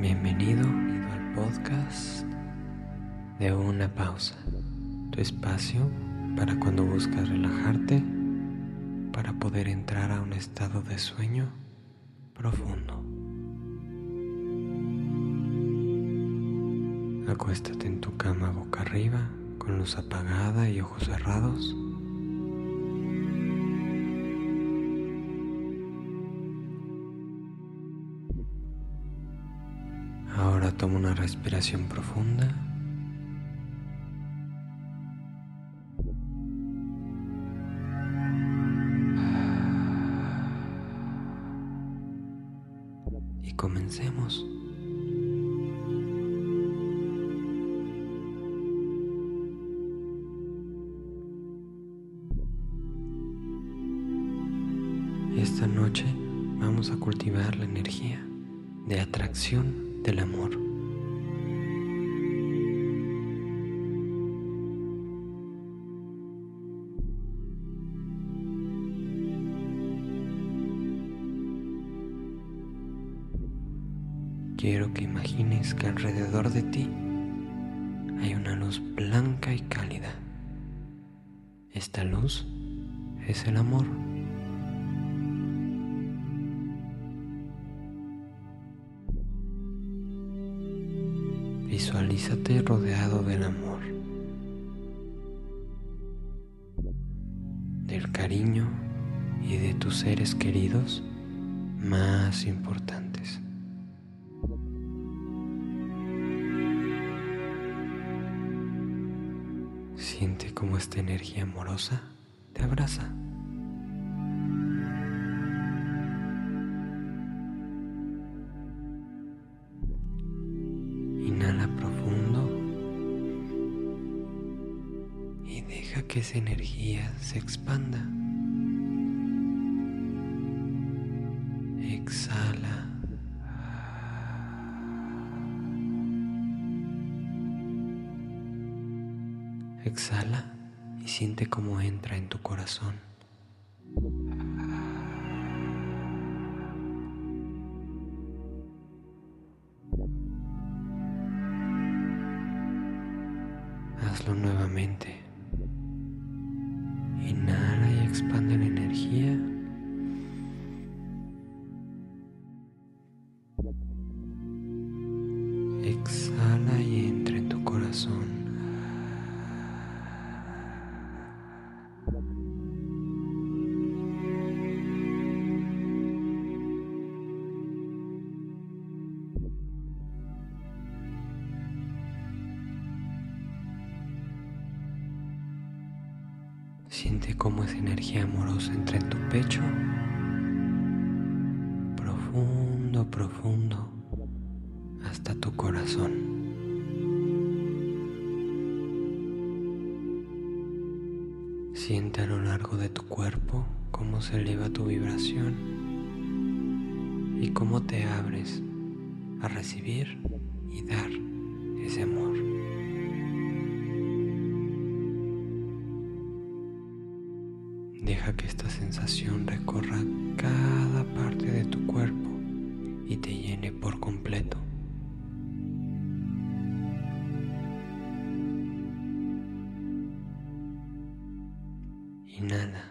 Bienvenido al podcast de una pausa, tu espacio para cuando buscas relajarte, para poder entrar a un estado de sueño profundo. Acuéstate en tu cama boca arriba, con luz apagada y ojos cerrados. Toma una respiración profunda. Y comencemos. Esta noche vamos a cultivar la energía de atracción del amor. Quiero que imagines que alrededor de ti hay una luz blanca y cálida. Esta luz es el amor. Visualízate rodeado del amor, del cariño y de tus seres queridos más importantes. Siente cómo esta energía amorosa te abraza. Que esa energía se expanda. Exhala. Exhala y siente cómo entra en tu corazón. Hazlo nuevamente. Inhala y expande la energía. Exhala y entra en tu corazón. Siente cómo esa energía amorosa entra en tu pecho, profundo, profundo, hasta tu corazón. Siente a lo largo de tu cuerpo cómo se eleva tu vibración y cómo te abres a recibir y dar ese amor. Deja que esta sensación recorra cada parte de tu cuerpo y te llene por completo. Inhala.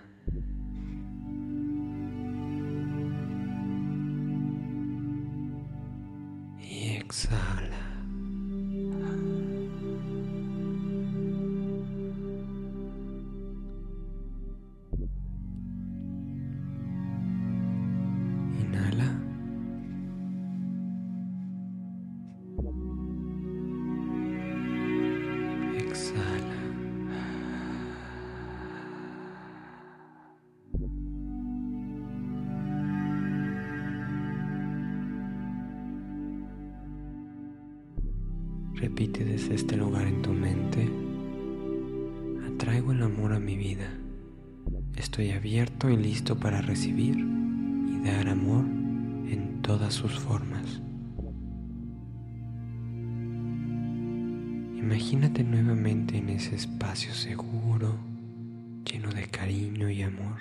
Y exhala. Repite desde este lugar en tu mente. Atraigo el amor a mi vida. Estoy abierto y listo para recibir y dar amor en todas sus formas. Imagínate nuevamente en ese espacio seguro, lleno de cariño y amor.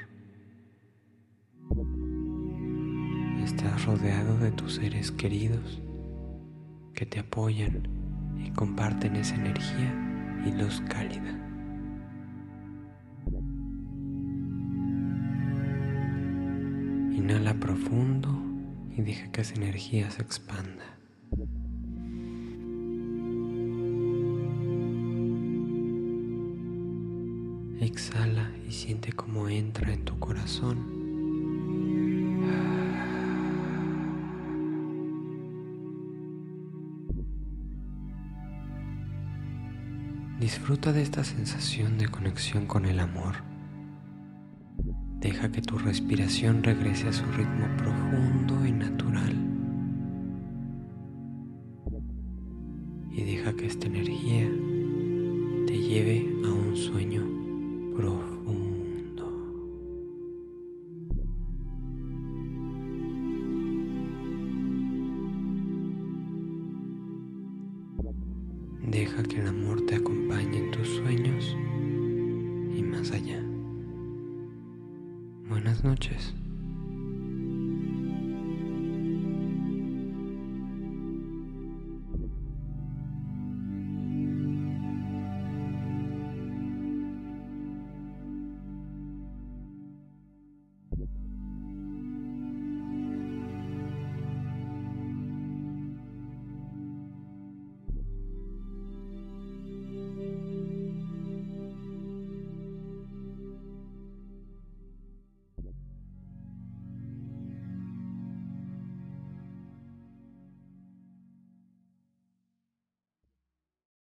Estás rodeado de tus seres queridos que te apoyan y comparten esa energía y luz cálida. Inhala profundo y deja que esa energía se expanda. Exhala y siente cómo entra en tu corazón. Disfruta de esta sensación de conexión con el amor. Deja que tu respiración regrese a su ritmo profundo y natural. Y deja que esta energía te lleve a un sueño profundo. Deja que el amor te acompañe en tus sueños y más allá. Buenas noches.